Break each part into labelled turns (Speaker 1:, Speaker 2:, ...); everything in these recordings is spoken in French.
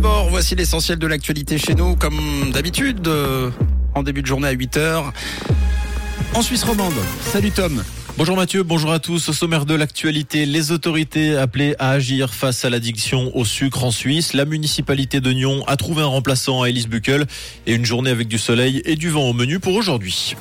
Speaker 1: d'abord, voici l'essentiel de l'actualité chez nous, comme d'habitude, euh, en début de journée à 8h, en Suisse romande. Salut Tom.
Speaker 2: Bonjour Mathieu, bonjour à tous. Au sommaire de l'actualité, les autorités appelées à agir face à l'addiction au sucre en Suisse. La municipalité de Nyon a trouvé un remplaçant à Elise Buckel et une journée avec du soleil et du vent au menu pour aujourd'hui.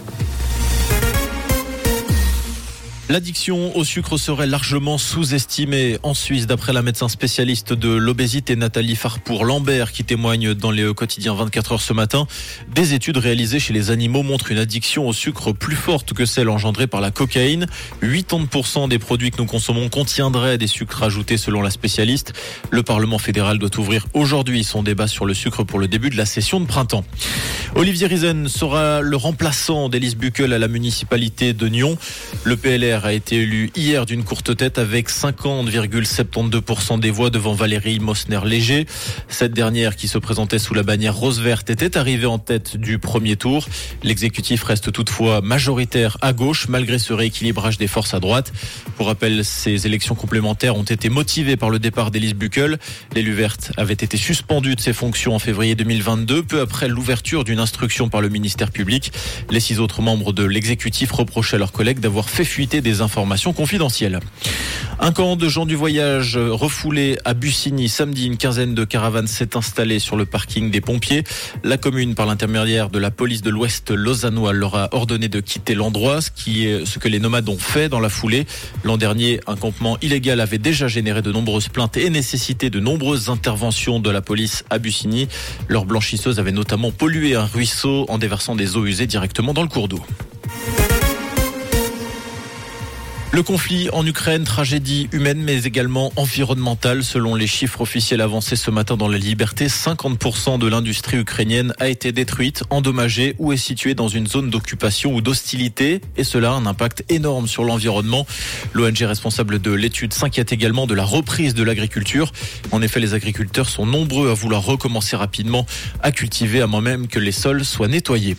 Speaker 2: L'addiction au sucre serait largement sous-estimée en Suisse, d'après la médecin spécialiste de l'obésité Nathalie Farpour-Lambert, qui témoigne dans les quotidiens 24 heures ce matin. Des études réalisées chez les animaux montrent une addiction au sucre plus forte que celle engendrée par la cocaïne. 80% des produits que nous consommons contiendraient des sucres ajoutés selon la spécialiste. Le Parlement fédéral doit ouvrir aujourd'hui son débat sur le sucre pour le début de la session de printemps. Olivier Rizen sera le remplaçant d'Élise Buckel à la municipalité de Nyon. Le PLR a été élu hier d'une courte tête avec 50,72% des voix devant Valérie Mosner-Léger. Cette dernière, qui se présentait sous la bannière rose-verte, était arrivée en tête du premier tour. L'exécutif reste toutefois majoritaire à gauche, malgré ce rééquilibrage des forces à droite. Pour rappel, ces élections complémentaires ont été motivées par le départ d'Élise Buckel. L'élu verte avait été suspendu de ses fonctions en février 2022, peu après l'ouverture d'une instruction par le ministère public. Les six autres membres de l'exécutif reprochaient à leurs collègues d'avoir fait fuiter des informations confidentielles. Un camp de gens du voyage refoulé à Bussigny samedi. Une quinzaine de caravanes s'est installée sur le parking des pompiers. La commune, par l'intermédiaire de la police de l'Ouest lausannois, leur a ordonné de quitter l'endroit, ce qui est ce que les nomades ont fait dans la foulée. L'an dernier, un campement illégal avait déjà généré de nombreuses plaintes et nécessité de nombreuses interventions de la police à Bussigny. Leur blanchisseuse avait notamment pollué un ruisseau en déversant des eaux usées directement dans le cours d'eau. Le conflit en Ukraine, tragédie humaine mais également environnementale. Selon les chiffres officiels avancés ce matin dans la liberté, 50% de l'industrie ukrainienne a été détruite, endommagée ou est située dans une zone d'occupation ou d'hostilité. Et cela a un impact énorme sur l'environnement. L'ONG responsable de l'étude s'inquiète également de la reprise de l'agriculture. En effet, les agriculteurs sont nombreux à vouloir recommencer rapidement à cultiver à moins même que les sols soient nettoyés.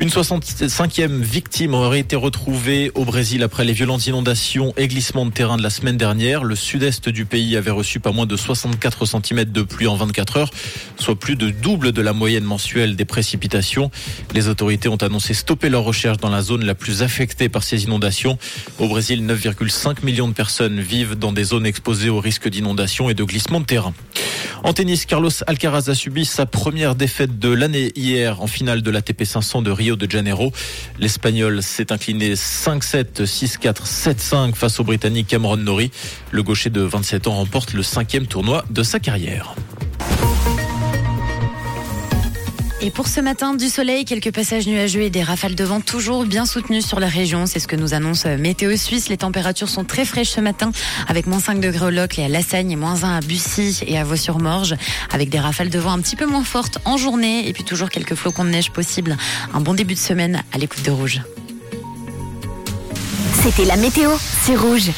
Speaker 2: Une 65e victime aurait été retrouvée au Brésil après les violentes inondations et glissements de terrain de la semaine dernière. Le sud-est du pays avait reçu pas moins de 64 cm de pluie en 24 heures, soit plus de double de la moyenne mensuelle des précipitations. Les autorités ont annoncé stopper leurs recherches dans la zone la plus affectée par ces inondations. Au Brésil, 9,5 millions de personnes vivent dans des zones exposées au risque d'inondation et de glissement de terrain. En tennis, Carlos Alcaraz a subi sa première défaite de l'année hier en finale de la TP 500 de Rio de Janeiro. L'Espagnol s'est incliné 5-7, 6-4, 7-5 face au Britannique Cameron Norrie. Le gaucher de 27 ans remporte le cinquième tournoi de sa carrière.
Speaker 3: Et pour ce matin, du soleil, quelques passages nuageux et des rafales de vent toujours bien soutenues sur la région. C'est ce que nous annonce Météo Suisse. Les températures sont très fraîches ce matin, avec moins 5 degrés au Locle et à Lassagne et moins 1 à Bussy et à Vaux-sur-Morge, avec des rafales de vent un petit peu moins fortes en journée et puis toujours quelques flocons de neige possibles. Un bon début de semaine à l'écoute de Rouge.
Speaker 4: C'était la météo, c'est Rouge.